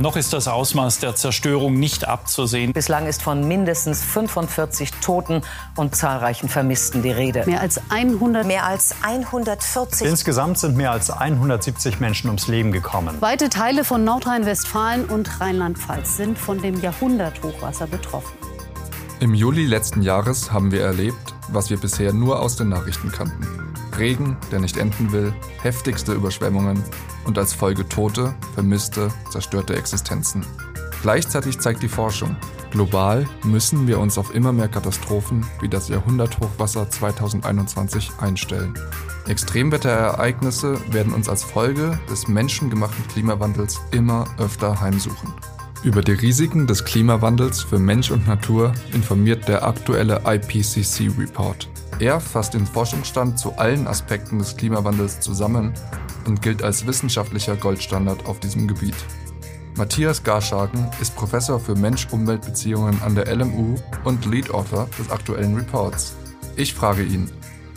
Noch ist das Ausmaß der Zerstörung nicht abzusehen. Bislang ist von mindestens 45 Toten und zahlreichen Vermissten die Rede. Mehr als 100. Mehr als 140. Insgesamt sind mehr als 170 Menschen ums Leben gekommen. Weite Teile von Nordrhein-Westfalen und Rheinland-Pfalz sind von dem Jahrhunderthochwasser betroffen. Im Juli letzten Jahres haben wir erlebt, was wir bisher nur aus den Nachrichten kannten. Regen, der nicht enden will, heftigste Überschwemmungen und als Folge tote, vermisste, zerstörte Existenzen. Gleichzeitig zeigt die Forschung, global müssen wir uns auf immer mehr Katastrophen wie das Jahrhunderthochwasser 2021 einstellen. Extremwetterereignisse werden uns als Folge des menschengemachten Klimawandels immer öfter heimsuchen. Über die Risiken des Klimawandels für Mensch und Natur informiert der aktuelle IPCC-Report. Er fasst den Forschungsstand zu allen Aspekten des Klimawandels zusammen und gilt als wissenschaftlicher Goldstandard auf diesem Gebiet. Matthias Garschagen ist Professor für Mensch-Umwelt-Beziehungen an der LMU und Lead Author des aktuellen Reports. Ich frage ihn,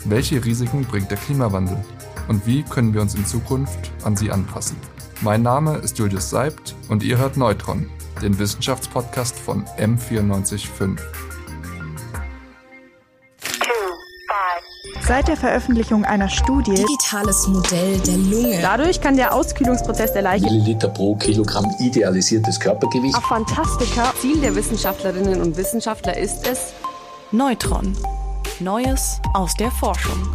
welche Risiken bringt der Klimawandel und wie können wir uns in Zukunft an sie anpassen? Mein Name ist Julius Seibt und ihr hört Neutron, den Wissenschaftspodcast von M945. Seit der Veröffentlichung einer Studie Digitales Modell der Lunge. Dadurch kann der Auskühlungsprozess der Leiche Milliliter pro Kilogramm idealisiertes Körpergewicht. Ach, Fantastika. Ziel der Wissenschaftlerinnen und Wissenschaftler ist es Neutron. Neues aus der Forschung.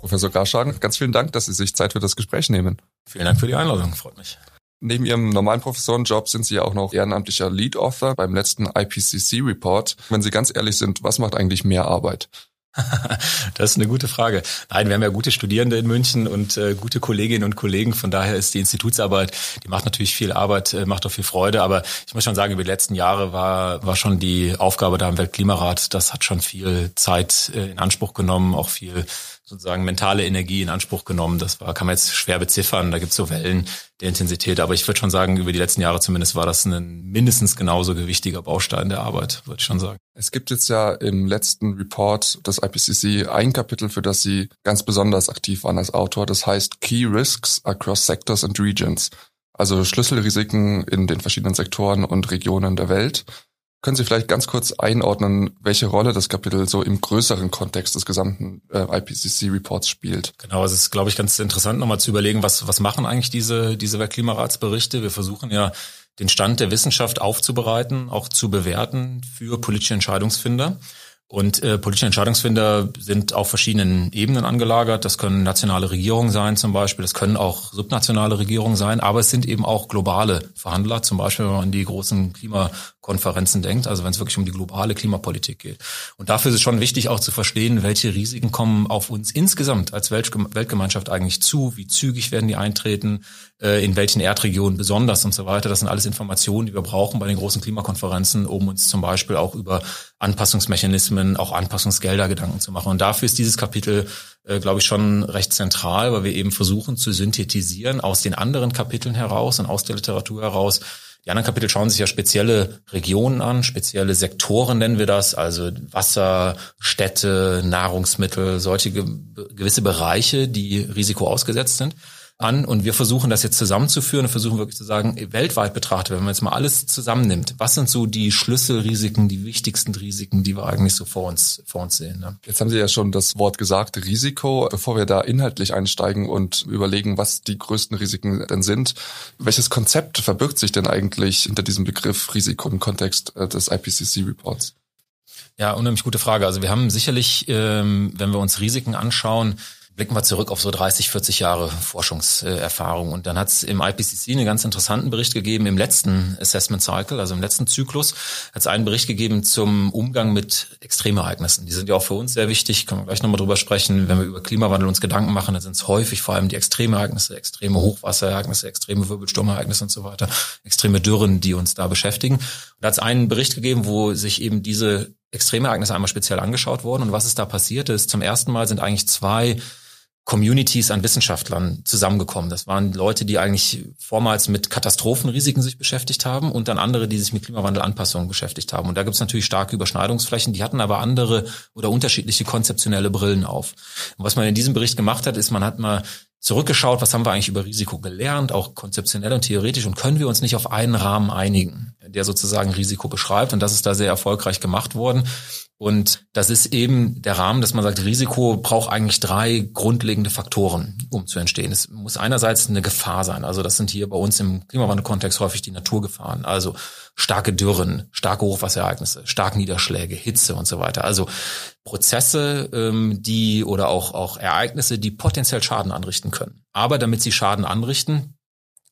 Professor Garschagen, ganz vielen Dank, dass Sie sich Zeit für das Gespräch nehmen. Vielen Dank für die Einladung, freut mich. Neben Ihrem normalen Professorenjob sind Sie ja auch noch ehrenamtlicher Lead Author beim letzten IPCC Report. Wenn Sie ganz ehrlich sind, was macht eigentlich mehr Arbeit? das ist eine gute Frage. Nein, wir haben ja gute Studierende in München und äh, gute Kolleginnen und Kollegen. Von daher ist die Institutsarbeit, die macht natürlich viel Arbeit, äh, macht auch viel Freude. Aber ich muss schon sagen, über die letzten Jahre war, war schon die Aufgabe da im Weltklimarat, das hat schon viel Zeit äh, in Anspruch genommen, auch viel sozusagen mentale Energie in Anspruch genommen. Das war, kann man jetzt schwer beziffern. Da gibt es so Wellen der Intensität. Aber ich würde schon sagen, über die letzten Jahre zumindest war das ein mindestens genauso gewichtiger Baustein der Arbeit, würde ich schon sagen. Es gibt jetzt ja im letzten Report des IPCC ein Kapitel, für das Sie ganz besonders aktiv waren als Autor. Das heißt Key Risks Across Sectors and Regions. Also Schlüsselrisiken in den verschiedenen Sektoren und Regionen der Welt. Können Sie vielleicht ganz kurz einordnen, welche Rolle das Kapitel so im größeren Kontext des gesamten äh, IPCC-Reports spielt? Genau, es ist, glaube ich, ganz interessant, nochmal zu überlegen, was, was machen eigentlich diese, diese Weltklimaratsberichte? Wir versuchen ja, den Stand der Wissenschaft aufzubereiten, auch zu bewerten für politische Entscheidungsfinder. Und äh, politische Entscheidungsfinder sind auf verschiedenen Ebenen angelagert. Das können nationale Regierungen sein zum Beispiel, das können auch subnationale Regierungen sein, aber es sind eben auch globale Verhandler, zum Beispiel wenn man an die großen Klimakonferenzen denkt, also wenn es wirklich um die globale Klimapolitik geht. Und dafür ist es schon wichtig auch zu verstehen, welche Risiken kommen auf uns insgesamt als Weltgemeinschaft eigentlich zu, wie zügig werden die eintreten, äh, in welchen Erdregionen besonders und so weiter. Das sind alles Informationen, die wir brauchen bei den großen Klimakonferenzen, um uns zum Beispiel auch über Anpassungsmechanismen, auch Anpassungsgelder Gedanken zu machen. Und dafür ist dieses Kapitel, äh, glaube ich, schon recht zentral, weil wir eben versuchen zu synthetisieren aus den anderen Kapiteln heraus und aus der Literatur heraus. Die anderen Kapitel schauen sich ja spezielle Regionen an, spezielle Sektoren nennen wir das, also Wasser, Städte, Nahrungsmittel, solche gewisse Bereiche, die Risiko ausgesetzt sind an und wir versuchen das jetzt zusammenzuführen und versuchen wirklich zu sagen, weltweit betrachtet, wenn man jetzt mal alles zusammennimmt, was sind so die Schlüsselrisiken, die wichtigsten Risiken, die wir eigentlich so vor uns, vor uns sehen. Ne? Jetzt haben Sie ja schon das Wort gesagt, Risiko. Bevor wir da inhaltlich einsteigen und überlegen, was die größten Risiken denn sind, welches Konzept verbirgt sich denn eigentlich hinter diesem Begriff Risiko im Kontext äh, des IPCC-Reports? Ja, unheimlich gute Frage. Also wir haben sicherlich, ähm, wenn wir uns Risiken anschauen, blicken wir zurück auf so 30, 40 Jahre Forschungserfahrung. Und dann hat es im IPCC einen ganz interessanten Bericht gegeben im letzten Assessment Cycle, also im letzten Zyklus, hat es einen Bericht gegeben zum Umgang mit Extremereignissen. Die sind ja auch für uns sehr wichtig, können wir gleich nochmal drüber sprechen. Wenn wir über Klimawandel uns Gedanken machen, dann sind es häufig vor allem die Extremereignisse, extreme Hochwasserereignisse, extreme Wirbelsturmereignisse und so weiter, extreme Dürren, die uns da beschäftigen. Und da hat es einen Bericht gegeben, wo sich eben diese Extremereignisse einmal speziell angeschaut wurden. Und was ist da passiert ist, zum ersten Mal sind eigentlich zwei Communities an Wissenschaftlern zusammengekommen. Das waren Leute, die eigentlich vormals mit Katastrophenrisiken sich beschäftigt haben und dann andere, die sich mit Klimawandelanpassungen beschäftigt haben. Und da gibt es natürlich starke Überschneidungsflächen, die hatten aber andere oder unterschiedliche konzeptionelle Brillen auf. Und was man in diesem Bericht gemacht hat, ist, man hat mal zurückgeschaut, was haben wir eigentlich über Risiko gelernt, auch konzeptionell und theoretisch, und können wir uns nicht auf einen Rahmen einigen, der sozusagen Risiko beschreibt. Und das ist da sehr erfolgreich gemacht worden. Und das ist eben der Rahmen, dass man sagt, Risiko braucht eigentlich drei grundlegende Faktoren, um zu entstehen. Es muss einerseits eine Gefahr sein. Also das sind hier bei uns im Klimawandelkontext häufig die Naturgefahren. Also starke Dürren, starke Hochwasserereignisse, starke Niederschläge, Hitze und so weiter. Also Prozesse, ähm, die oder auch, auch Ereignisse, die potenziell Schaden anrichten können. Aber damit sie Schaden anrichten,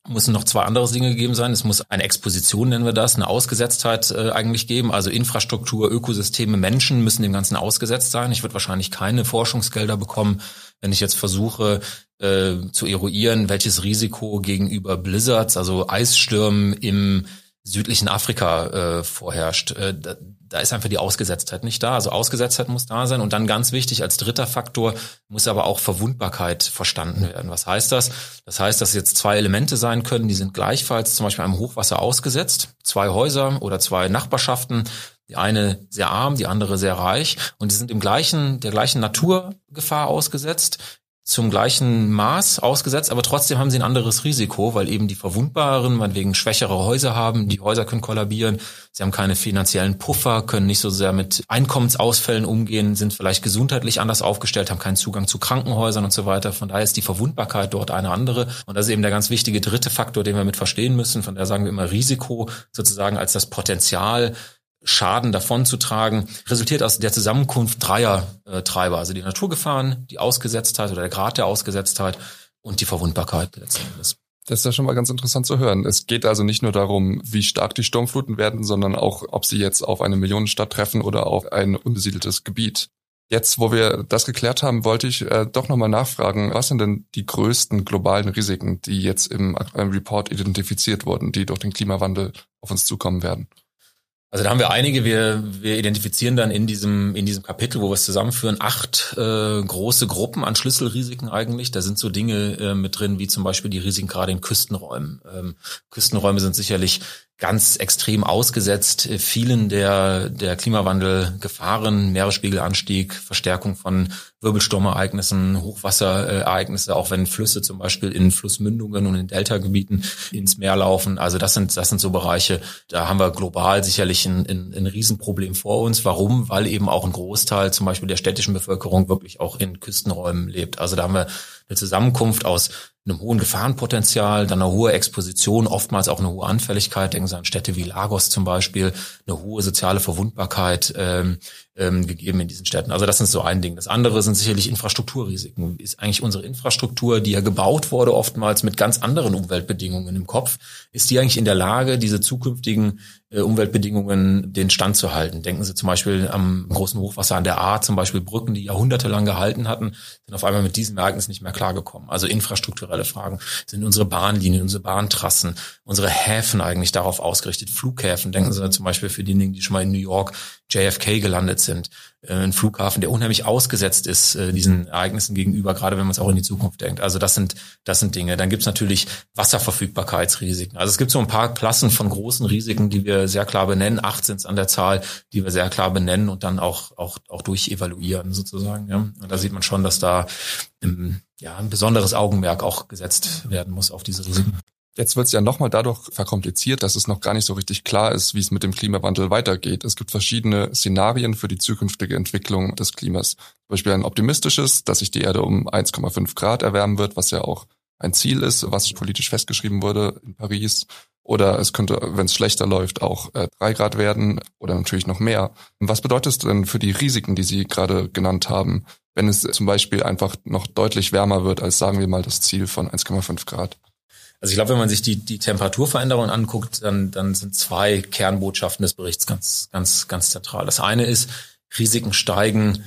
müssen noch zwei andere Dinge gegeben sein. Es muss eine Exposition, nennen wir das, eine Ausgesetztheit äh, eigentlich geben. Also Infrastruktur, Ökosysteme, Menschen müssen dem Ganzen ausgesetzt sein. Ich würde wahrscheinlich keine Forschungsgelder bekommen, wenn ich jetzt versuche äh, zu eruieren, welches Risiko gegenüber Blizzards, also Eisstürmen im südlichen Afrika äh, vorherrscht. Äh, da, da ist einfach die Ausgesetztheit nicht da. Also Ausgesetztheit muss da sein. Und dann ganz wichtig als dritter Faktor muss aber auch Verwundbarkeit verstanden werden. Was heißt das? Das heißt, dass jetzt zwei Elemente sein können, die sind gleichfalls zum Beispiel einem Hochwasser ausgesetzt. Zwei Häuser oder zwei Nachbarschaften. Die eine sehr arm, die andere sehr reich. Und die sind im gleichen, der gleichen Naturgefahr ausgesetzt zum gleichen Maß ausgesetzt, aber trotzdem haben sie ein anderes Risiko, weil eben die Verwundbaren meinetwegen schwächere Häuser haben, die Häuser können kollabieren, sie haben keine finanziellen Puffer, können nicht so sehr mit Einkommensausfällen umgehen, sind vielleicht gesundheitlich anders aufgestellt, haben keinen Zugang zu Krankenhäusern und so weiter. Von daher ist die Verwundbarkeit dort eine andere. Und das ist eben der ganz wichtige dritte Faktor, den wir mit verstehen müssen. Von daher sagen wir immer Risiko sozusagen als das Potenzial, Schaden davonzutragen, resultiert aus der Zusammenkunft dreier äh, Treiber, also die Naturgefahren, die Ausgesetztheit oder der Grad der Ausgesetztheit und die Verwundbarkeit letzten Endes. Das ist ja schon mal ganz interessant zu hören. Es geht also nicht nur darum, wie stark die Sturmfluten werden, sondern auch, ob sie jetzt auf eine Millionenstadt treffen oder auf ein unbesiedeltes Gebiet. Jetzt, wo wir das geklärt haben, wollte ich äh, doch nochmal nachfragen, was sind denn die größten globalen Risiken, die jetzt im Report identifiziert wurden, die durch den Klimawandel auf uns zukommen werden? Also da haben wir einige, wir, wir identifizieren dann in diesem, in diesem Kapitel, wo wir es zusammenführen, acht äh, große Gruppen an Schlüsselrisiken eigentlich. Da sind so Dinge äh, mit drin, wie zum Beispiel die Risiken gerade in Küstenräumen. Ähm, Küstenräume sind sicherlich ganz extrem ausgesetzt äh, vielen der, der Klimawandelgefahren, Meeresspiegelanstieg, Verstärkung von Wirbelsturmereignissen, Hochwasserereignisse, auch wenn Flüsse zum Beispiel in Flussmündungen und in Deltagebieten ins Meer laufen. Also das sind, das sind so Bereiche, da haben wir global sicherlich ein, ein, ein Riesenproblem vor uns. Warum? Weil eben auch ein Großteil zum Beispiel der städtischen Bevölkerung wirklich auch in Küstenräumen lebt. Also da haben wir eine Zusammenkunft aus einem hohen Gefahrenpotenzial, dann eine hohe Exposition, oftmals auch eine hohe Anfälligkeit. Denken Sie an Städte wie Lagos zum Beispiel, eine hohe soziale Verwundbarkeit ähm, ähm, gegeben in diesen Städten. Also das ist so ein Ding. Das andere sind sicherlich Infrastrukturrisiken. Ist eigentlich unsere Infrastruktur, die ja gebaut wurde, oftmals mit ganz anderen Umweltbedingungen im Kopf, ist die eigentlich in der Lage, diese zukünftigen äh, Umweltbedingungen den Stand zu halten. Denken Sie zum Beispiel am großen Hochwasser an der A, zum Beispiel Brücken, die jahrhundertelang gehalten hatten, sind auf einmal mit diesem Ereignis nicht mehr klargekommen. Also infrastrukturelle Fragen sind unsere Bahnlinien, unsere Bahntrassen, unsere Häfen eigentlich darauf ausgerichtet. Flughäfen, denken Sie zum Beispiel für diejenigen, die schon mal in New York JFK gelandet sind. Äh, ein Flughafen, der unheimlich ausgesetzt ist äh, diesen Ereignissen gegenüber, gerade wenn man es auch in die Zukunft denkt. Also das sind das sind Dinge. Dann gibt es natürlich Wasserverfügbarkeitsrisiken. Also es gibt so ein paar Klassen von großen Risiken, die wir sehr klar benennen. Acht sind es an der Zahl, die wir sehr klar benennen und dann auch auch auch durchevaluieren sozusagen. Ja. Und da sieht man schon, dass da im, ja ein besonderes Augenmerk auch gesetzt werden muss auf diese Risiken. Jetzt wird es ja nochmal dadurch verkompliziert, dass es noch gar nicht so richtig klar ist, wie es mit dem Klimawandel weitergeht. Es gibt verschiedene Szenarien für die zukünftige Entwicklung des Klimas. Zum Beispiel ein optimistisches, dass sich die Erde um 1,5 Grad erwärmen wird, was ja auch ein Ziel ist, was politisch festgeschrieben wurde in Paris. Oder es könnte, wenn es schlechter läuft, auch äh, drei Grad werden oder natürlich noch mehr. Was bedeutet es denn für die Risiken, die Sie gerade genannt haben, wenn es zum Beispiel einfach noch deutlich wärmer wird als, sagen wir mal, das Ziel von 1,5 Grad? Also ich glaube, wenn man sich die, die Temperaturveränderungen anguckt, dann, dann sind zwei Kernbotschaften des Berichts ganz, ganz, ganz zentral. Das eine ist, Risiken steigen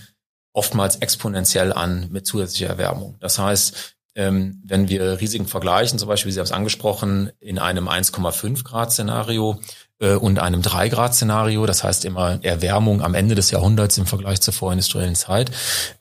oftmals exponentiell an mit zusätzlicher Erwärmung. Das heißt, ähm, wenn wir Risiken vergleichen, zum Beispiel, Sie haben es angesprochen, in einem 1,5 Grad Szenario äh, und einem 3 Grad Szenario, das heißt immer Erwärmung am Ende des Jahrhunderts im Vergleich zur vorindustriellen Zeit,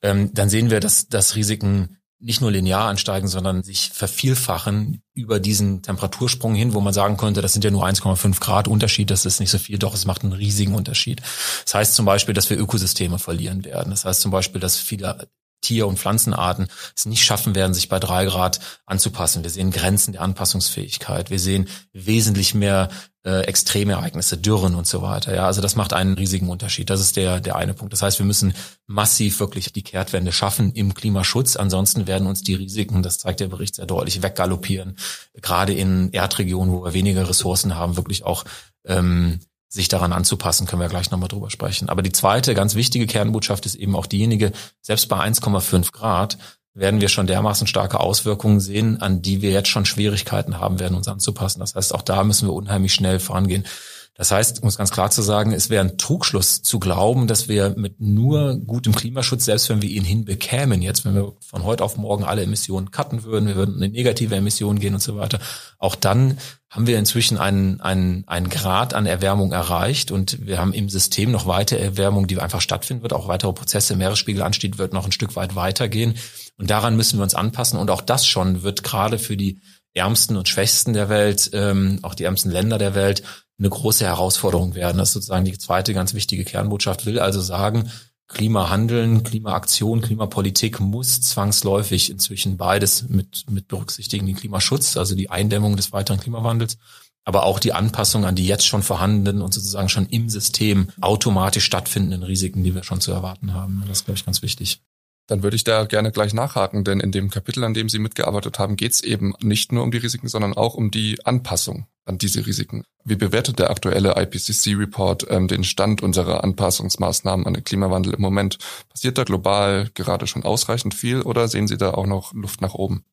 ähm, dann sehen wir, dass, dass Risiken nicht nur linear ansteigen, sondern sich vervielfachen über diesen Temperatursprung hin, wo man sagen könnte, das sind ja nur 1,5 Grad Unterschied, das ist nicht so viel, doch es macht einen riesigen Unterschied. Das heißt zum Beispiel, dass wir Ökosysteme verlieren werden. Das heißt zum Beispiel, dass viele Tier- und Pflanzenarten es nicht schaffen werden, sich bei drei Grad anzupassen. Wir sehen Grenzen der Anpassungsfähigkeit. Wir sehen wesentlich mehr äh, extreme Ereignisse, Dürren und so weiter. Ja, also das macht einen riesigen Unterschied. Das ist der der eine Punkt. Das heißt, wir müssen massiv wirklich die Kehrtwende schaffen im Klimaschutz. Ansonsten werden uns die Risiken, das zeigt der Bericht sehr deutlich, weggaloppieren. Gerade in Erdregionen, wo wir weniger Ressourcen haben, wirklich auch ähm, sich daran anzupassen, können wir gleich nochmal drüber sprechen. Aber die zweite ganz wichtige Kernbotschaft ist eben auch diejenige, selbst bei 1,5 Grad werden wir schon dermaßen starke Auswirkungen sehen, an die wir jetzt schon Schwierigkeiten haben werden, uns anzupassen. Das heißt, auch da müssen wir unheimlich schnell vorangehen. Das heißt, um es ganz klar zu sagen, es wäre ein Trugschluss zu glauben, dass wir mit nur gutem Klimaschutz, selbst wenn wir ihn hinbekämen, jetzt, wenn wir von heute auf morgen alle Emissionen cutten würden, wir würden in negative Emissionen gehen und so weiter, auch dann haben wir inzwischen einen, einen, einen Grad an Erwärmung erreicht und wir haben im System noch weitere Erwärmung, die einfach stattfinden wird, auch weitere Prozesse, Meeresspiegelanstieg wird noch ein Stück weit weitergehen. Und daran müssen wir uns anpassen. Und auch das schon wird gerade für die Ärmsten und Schwächsten der Welt, ähm, auch die ärmsten Länder der Welt, eine große Herausforderung werden. Das ist sozusagen die zweite ganz wichtige Kernbotschaft, will also sagen, Klimahandeln, Klimaaktion, Klimapolitik muss zwangsläufig inzwischen beides mit, mit berücksichtigen, den Klimaschutz, also die Eindämmung des weiteren Klimawandels, aber auch die Anpassung an die jetzt schon vorhandenen und sozusagen schon im System automatisch stattfindenden Risiken, die wir schon zu erwarten haben. Das ist, glaube ich, ganz wichtig. Dann würde ich da gerne gleich nachhaken, denn in dem Kapitel, an dem Sie mitgearbeitet haben, geht es eben nicht nur um die Risiken, sondern auch um die Anpassung an diese Risiken. Wie bewertet der aktuelle IPCC-Report ähm, den Stand unserer Anpassungsmaßnahmen an den Klimawandel im Moment? Passiert da global gerade schon ausreichend viel oder sehen Sie da auch noch Luft nach oben?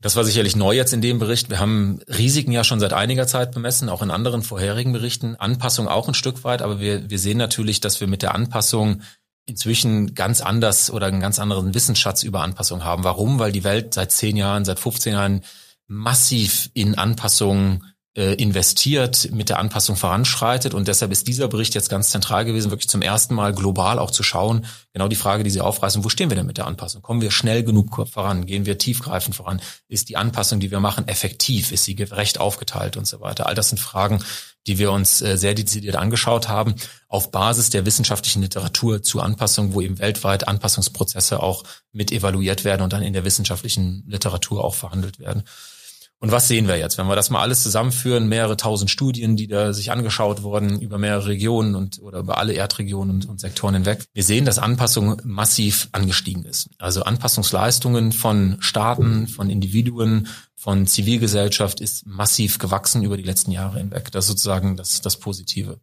Das war sicherlich neu jetzt in dem Bericht. Wir haben Risiken ja schon seit einiger Zeit bemessen, auch in anderen vorherigen Berichten. Anpassung auch ein Stück weit, aber wir, wir sehen natürlich, dass wir mit der Anpassung inzwischen ganz anders oder einen ganz anderen Wissensschatz über Anpassung haben. Warum? Weil die Welt seit zehn Jahren, seit 15 Jahren massiv in Anpassungen investiert, mit der Anpassung voranschreitet. Und deshalb ist dieser Bericht jetzt ganz zentral gewesen, wirklich zum ersten Mal global auch zu schauen, genau die Frage, die Sie aufreißen, wo stehen wir denn mit der Anpassung? Kommen wir schnell genug voran? Gehen wir tiefgreifend voran? Ist die Anpassung, die wir machen, effektiv? Ist sie gerecht aufgeteilt und so weiter? All das sind Fragen, die wir uns äh, sehr dezidiert angeschaut haben, auf Basis der wissenschaftlichen Literatur zu Anpassung, wo eben weltweit Anpassungsprozesse auch mit evaluiert werden und dann in der wissenschaftlichen Literatur auch verhandelt werden. Und was sehen wir jetzt? Wenn wir das mal alles zusammenführen, mehrere tausend Studien, die da sich angeschaut wurden über mehrere Regionen und oder über alle Erdregionen und, und Sektoren hinweg. Wir sehen, dass Anpassung massiv angestiegen ist. Also Anpassungsleistungen von Staaten, von Individuen, von Zivilgesellschaft ist massiv gewachsen über die letzten Jahre hinweg. Das ist sozusagen das, das Positive.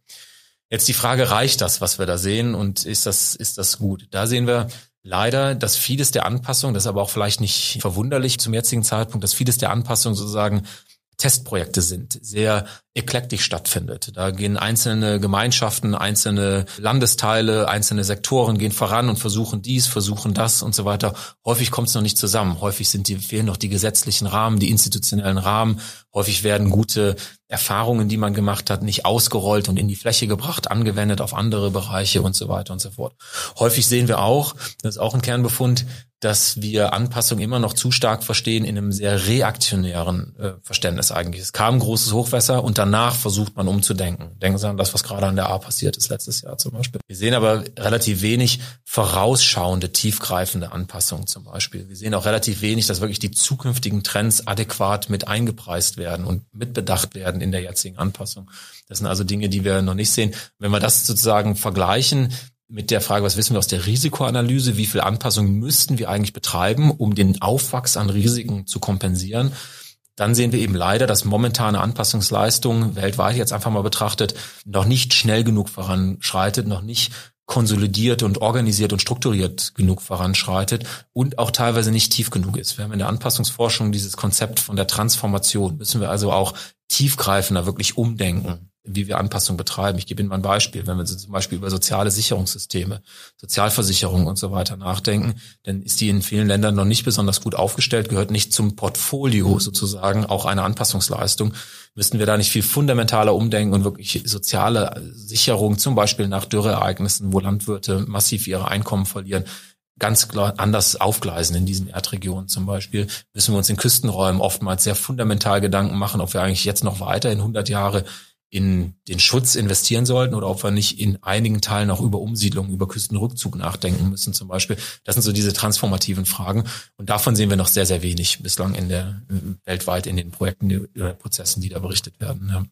Jetzt die Frage, reicht das, was wir da sehen und ist das, ist das gut? Da sehen wir, leider, dass vieles der Anpassung, das ist aber auch vielleicht nicht verwunderlich zum jetzigen Zeitpunkt, dass vieles der Anpassung sozusagen Testprojekte sind, sehr eklektisch stattfindet. Da gehen einzelne Gemeinschaften, einzelne Landesteile, einzelne Sektoren gehen voran und versuchen dies, versuchen das und so weiter. Häufig kommt es noch nicht zusammen. Häufig sind die, fehlen noch die gesetzlichen Rahmen, die institutionellen Rahmen. Häufig werden gute Erfahrungen, die man gemacht hat, nicht ausgerollt und in die Fläche gebracht, angewendet auf andere Bereiche und so weiter und so fort. Häufig sehen wir auch, das ist auch ein Kernbefund, dass wir Anpassung immer noch zu stark verstehen in einem sehr reaktionären äh, Verständnis eigentlich. Es kam ein großes Hochwasser und danach versucht man umzudenken. Denken Sie an das, was gerade an der A passiert ist letztes Jahr zum Beispiel. Wir sehen aber relativ wenig vorausschauende, tiefgreifende Anpassungen zum Beispiel. Wir sehen auch relativ wenig, dass wirklich die zukünftigen Trends adäquat mit eingepreist werden und mitbedacht werden in der jetzigen Anpassung. Das sind also Dinge, die wir noch nicht sehen. Wenn wir das sozusagen vergleichen mit der Frage, was wissen wir aus der Risikoanalyse, wie viel Anpassungen müssten wir eigentlich betreiben, um den Aufwachs an Risiken zu kompensieren, dann sehen wir eben leider, dass momentane Anpassungsleistung weltweit jetzt einfach mal betrachtet noch nicht schnell genug voranschreitet, noch nicht konsolidiert und organisiert und strukturiert genug voranschreitet und auch teilweise nicht tief genug ist. Wir haben in der Anpassungsforschung dieses Konzept von der Transformation. Müssen wir also auch tiefgreifender wirklich umdenken wie wir Anpassung betreiben. Ich gebe Ihnen mal ein Beispiel. Wenn wir zum Beispiel über soziale Sicherungssysteme, Sozialversicherung und so weiter nachdenken, dann ist die in vielen Ländern noch nicht besonders gut aufgestellt, gehört nicht zum Portfolio sozusagen auch eine Anpassungsleistung. Müssten wir da nicht viel fundamentaler umdenken und wirklich soziale Sicherung, zum Beispiel nach Dürreereignissen, wo Landwirte massiv ihre Einkommen verlieren, ganz klar anders aufgleisen in diesen Erdregionen zum Beispiel, müssen wir uns in Küstenräumen oftmals sehr fundamental Gedanken machen, ob wir eigentlich jetzt noch weiter in 100 Jahre in den Schutz investieren sollten oder ob wir nicht in einigen Teilen auch über Umsiedlung, über Küstenrückzug nachdenken müssen zum Beispiel. Das sind so diese transformativen Fragen und davon sehen wir noch sehr, sehr wenig bislang in der weltweit in den Projekten oder Prozessen, die da berichtet werden. Ja.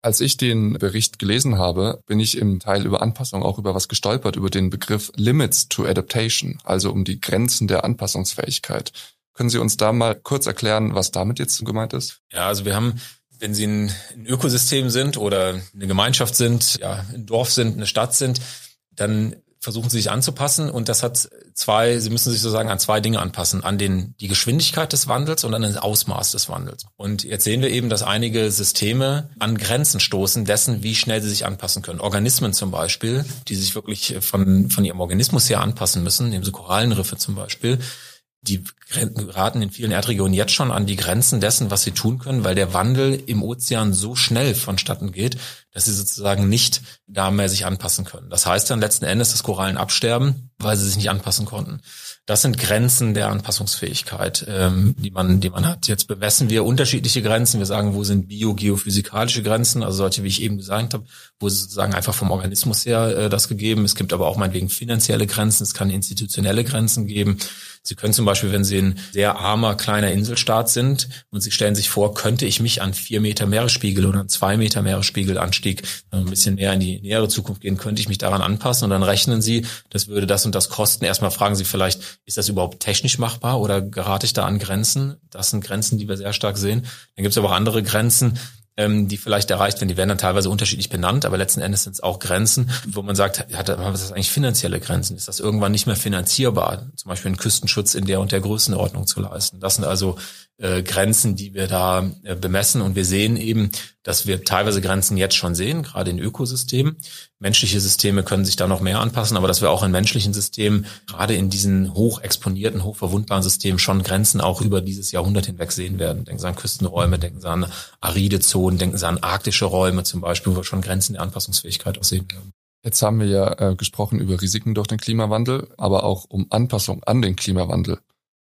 Als ich den Bericht gelesen habe, bin ich im Teil über Anpassung auch über was gestolpert, über den Begriff Limits to Adaptation, also um die Grenzen der Anpassungsfähigkeit. Können Sie uns da mal kurz erklären, was damit jetzt gemeint ist? Ja, also wir haben wenn Sie ein, Ökosystem sind oder eine Gemeinschaft sind, ja, ein Dorf sind, eine Stadt sind, dann versuchen sie sich anzupassen und das hat zwei, sie müssen sich sozusagen an zwei Dinge anpassen, an den, die Geschwindigkeit des Wandels und an das Ausmaß des Wandels. Und jetzt sehen wir eben, dass einige Systeme an Grenzen stoßen dessen, wie schnell sie sich anpassen können. Organismen zum Beispiel, die sich wirklich von, von ihrem Organismus her anpassen müssen, nehmen so Korallenriffe zum Beispiel, die geraten in vielen Erdregionen jetzt schon an die Grenzen dessen, was sie tun können, weil der Wandel im Ozean so schnell vonstatten geht, dass sie sozusagen nicht da mehr sich anpassen können. Das heißt dann letzten Endes, dass Korallen absterben, weil sie sich nicht anpassen konnten. Das sind Grenzen der Anpassungsfähigkeit, ähm, die man, die man hat. Jetzt bemessen wir unterschiedliche Grenzen. Wir sagen, wo sind biogeophysikalische Grenzen, also solche, wie ich eben gesagt habe, wo es sozusagen einfach vom Organismus her äh, das gegeben. Es gibt aber auch meinetwegen finanzielle Grenzen. Es kann institutionelle Grenzen geben. Sie können zum Beispiel, wenn Sie ein sehr armer kleiner Inselstaat sind und Sie stellen sich vor, könnte ich mich an vier Meter Meeresspiegel oder an zwei Meter Meeresspiegelanstieg ein bisschen näher in die nähere Zukunft gehen, könnte ich mich daran anpassen und dann rechnen Sie, das würde das und das kosten. Erstmal fragen Sie vielleicht, ist das überhaupt technisch machbar oder gerate ich da an Grenzen? Das sind Grenzen, die wir sehr stark sehen. Dann gibt es aber auch andere Grenzen, ähm, die vielleicht erreicht werden. Die werden dann teilweise unterschiedlich benannt, aber letzten Endes sind es auch Grenzen, wo man sagt, hat, was ist eigentlich finanzielle Grenzen? Ist das irgendwann nicht mehr finanzierbar, zum Beispiel einen Küstenschutz in der und der Größenordnung zu leisten? Das sind also äh, Grenzen, die wir da äh, bemessen. Und wir sehen eben, dass wir teilweise Grenzen jetzt schon sehen, gerade in Ökosystemen. Menschliche Systeme können sich da noch mehr anpassen, aber dass wir auch in menschlichen Systemen, gerade in diesen hoch exponierten, hoch Systemen schon Grenzen auch über dieses Jahrhundert hinweg sehen werden. Denken Sie an Küstenräume, denken Sie an aride Zonen, denken Sie an arktische Räume zum Beispiel, wo wir schon Grenzen der Anpassungsfähigkeit auch sehen werden. Jetzt haben wir ja äh, gesprochen über Risiken durch den Klimawandel, aber auch um Anpassung an den Klimawandel.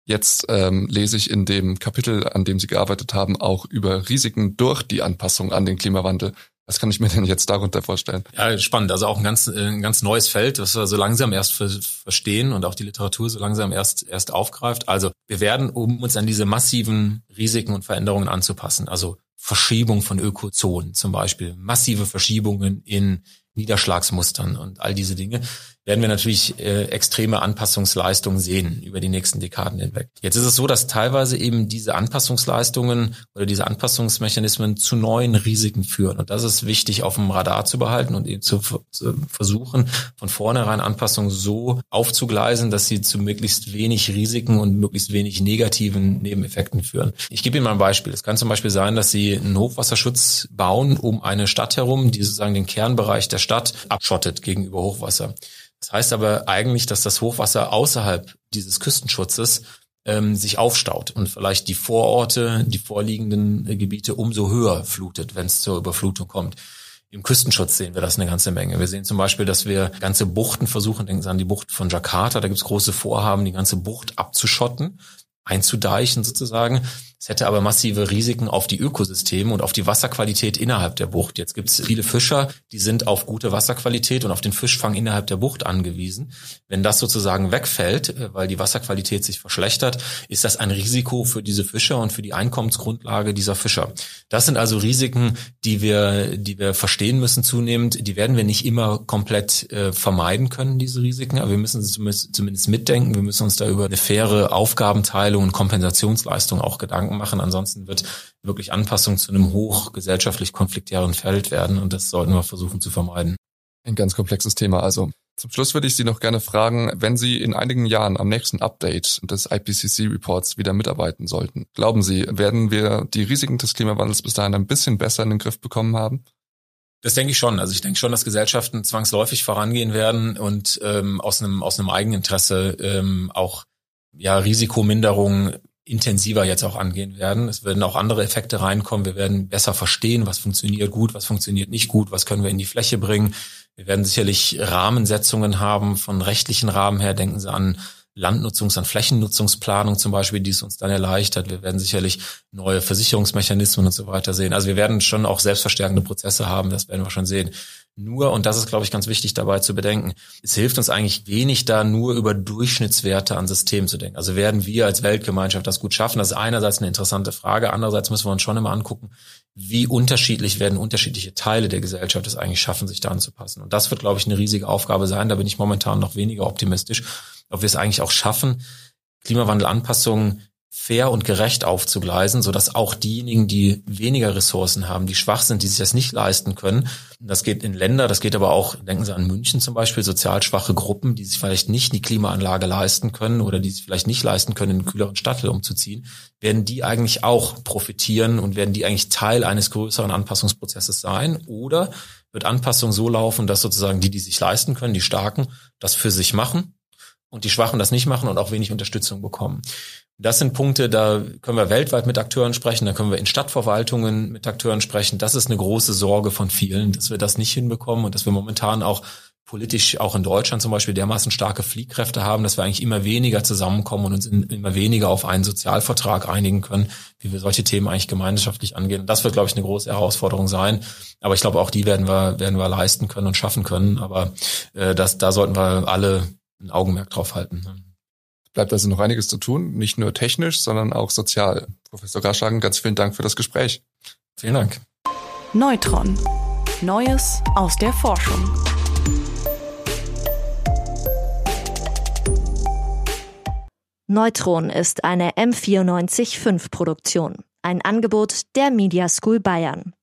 Jetzt ähm, lese ich in dem Kapitel, an dem Sie gearbeitet haben, auch über Risiken durch die Anpassung an den Klimawandel. Was kann ich mir denn jetzt darunter vorstellen? Ja, spannend. Also auch ein ganz, äh, ein ganz neues Feld, das wir so langsam erst verstehen und auch die Literatur so langsam erst, erst aufgreift. Also wir werden, um uns an diese massiven Risiken und Veränderungen anzupassen, also Verschiebung von Ökozonen zum Beispiel, massive Verschiebungen in Niederschlagsmustern und all diese Dinge, werden wir natürlich äh, extreme Anpassungsleistungen sehen über die nächsten Dekaden hinweg. Jetzt ist es so, dass teilweise eben diese Anpassungsleistungen oder diese Anpassungsmechanismen zu neuen Risiken führen. Und das ist wichtig auf dem Radar zu behalten und eben zu, zu versuchen, von vornherein Anpassungen so aufzugleisen, dass sie zu möglichst wenig Risiken und möglichst wenig negativen Nebeneffekten führen. Ich gebe Ihnen mal ein Beispiel. Es kann zum Beispiel sein, dass Sie einen Hochwasserschutz bauen um eine Stadt herum, die sozusagen den Kernbereich der Stadt abschottet gegenüber Hochwasser. Das heißt aber eigentlich, dass das Hochwasser außerhalb dieses Küstenschutzes ähm, sich aufstaut und vielleicht die Vororte, die vorliegenden äh, Gebiete umso höher flutet, wenn es zur Überflutung kommt. Im Küstenschutz sehen wir das eine ganze Menge. Wir sehen zum Beispiel, dass wir ganze Buchten versuchen, denken Sie an die Bucht von Jakarta, da gibt es große Vorhaben, die ganze Bucht abzuschotten, einzudeichen sozusagen. Es hätte aber massive Risiken auf die Ökosysteme und auf die Wasserqualität innerhalb der Bucht. Jetzt gibt es viele Fischer, die sind auf gute Wasserqualität und auf den Fischfang innerhalb der Bucht angewiesen. Wenn das sozusagen wegfällt, äh, weil die Wasserqualität sich verschlechtert, ist das ein Risiko für diese Fischer und für die Einkommensgrundlage dieser Fischer. Das sind also Risiken, die wir, die wir verstehen müssen zunehmend. Die werden wir nicht immer komplett äh, vermeiden können, diese Risiken, aber wir müssen sie zumindest, zumindest mitdenken. Wir müssen uns da über eine faire Aufgabenteilung und Kompensationsleistung auch Gedanken Gedanken machen. Ansonsten wird wirklich Anpassung zu einem hochgesellschaftlich konfliktären Feld werden und das sollten wir versuchen zu vermeiden. Ein ganz komplexes Thema. Also zum Schluss würde ich Sie noch gerne fragen, wenn Sie in einigen Jahren am nächsten Update des IPCC-Reports wieder mitarbeiten sollten, glauben Sie, werden wir die Risiken des Klimawandels bis dahin ein bisschen besser in den Griff bekommen haben? Das denke ich schon. Also ich denke schon, dass Gesellschaften zwangsläufig vorangehen werden und ähm, aus einem aus einem Eigeninteresse ähm, auch ja Risikominderung intensiver jetzt auch angehen werden. Es werden auch andere Effekte reinkommen. Wir werden besser verstehen, was funktioniert gut, was funktioniert nicht gut, was können wir in die Fläche bringen. Wir werden sicherlich Rahmensetzungen haben von rechtlichen Rahmen her. Denken Sie an Landnutzungs- und Flächennutzungsplanung zum Beispiel, die es uns dann erleichtert. Wir werden sicherlich neue Versicherungsmechanismen und so weiter sehen. Also wir werden schon auch selbstverstärkende Prozesse haben, das werden wir schon sehen. Nur, und das ist, glaube ich, ganz wichtig dabei zu bedenken, es hilft uns eigentlich wenig da nur über Durchschnittswerte an Systemen zu denken. Also werden wir als Weltgemeinschaft das gut schaffen? Das ist einerseits eine interessante Frage, andererseits müssen wir uns schon immer angucken, wie unterschiedlich werden unterschiedliche Teile der Gesellschaft es eigentlich schaffen, sich da anzupassen. Und das wird, glaube ich, eine riesige Aufgabe sein. Da bin ich momentan noch weniger optimistisch, ob wir es eigentlich auch schaffen, Klimawandelanpassungen fair und gerecht aufzugleisen, so dass auch diejenigen, die weniger Ressourcen haben, die schwach sind, die sich das nicht leisten können, das geht in Länder, das geht aber auch, denken Sie an München zum Beispiel, sozial schwache Gruppen, die sich vielleicht nicht die Klimaanlage leisten können oder die sich vielleicht nicht leisten können, in einen kühleren Stadtteil umzuziehen, werden die eigentlich auch profitieren und werden die eigentlich Teil eines größeren Anpassungsprozesses sein oder wird Anpassung so laufen, dass sozusagen die, die sich leisten können, die Starken, das für sich machen und die Schwachen das nicht machen und auch wenig Unterstützung bekommen. Das sind Punkte, da können wir weltweit mit Akteuren sprechen, da können wir in Stadtverwaltungen mit Akteuren sprechen. Das ist eine große Sorge von vielen, dass wir das nicht hinbekommen und dass wir momentan auch politisch auch in Deutschland zum Beispiel dermaßen starke Fliehkräfte haben, dass wir eigentlich immer weniger zusammenkommen und uns immer weniger auf einen Sozialvertrag einigen können, wie wir solche Themen eigentlich gemeinschaftlich angehen. Und das wird, glaube ich, eine große Herausforderung sein. Aber ich glaube, auch die werden wir, werden wir leisten können und schaffen können. Aber äh, das, da sollten wir alle ein Augenmerk drauf halten bleibt also noch einiges zu tun, nicht nur technisch, sondern auch sozial. Professor Gaschhagen, ganz vielen Dank für das Gespräch. Vielen Dank. Neutron. Neues aus der Forschung. Neutron ist eine M945 Produktion, ein Angebot der Media School Bayern.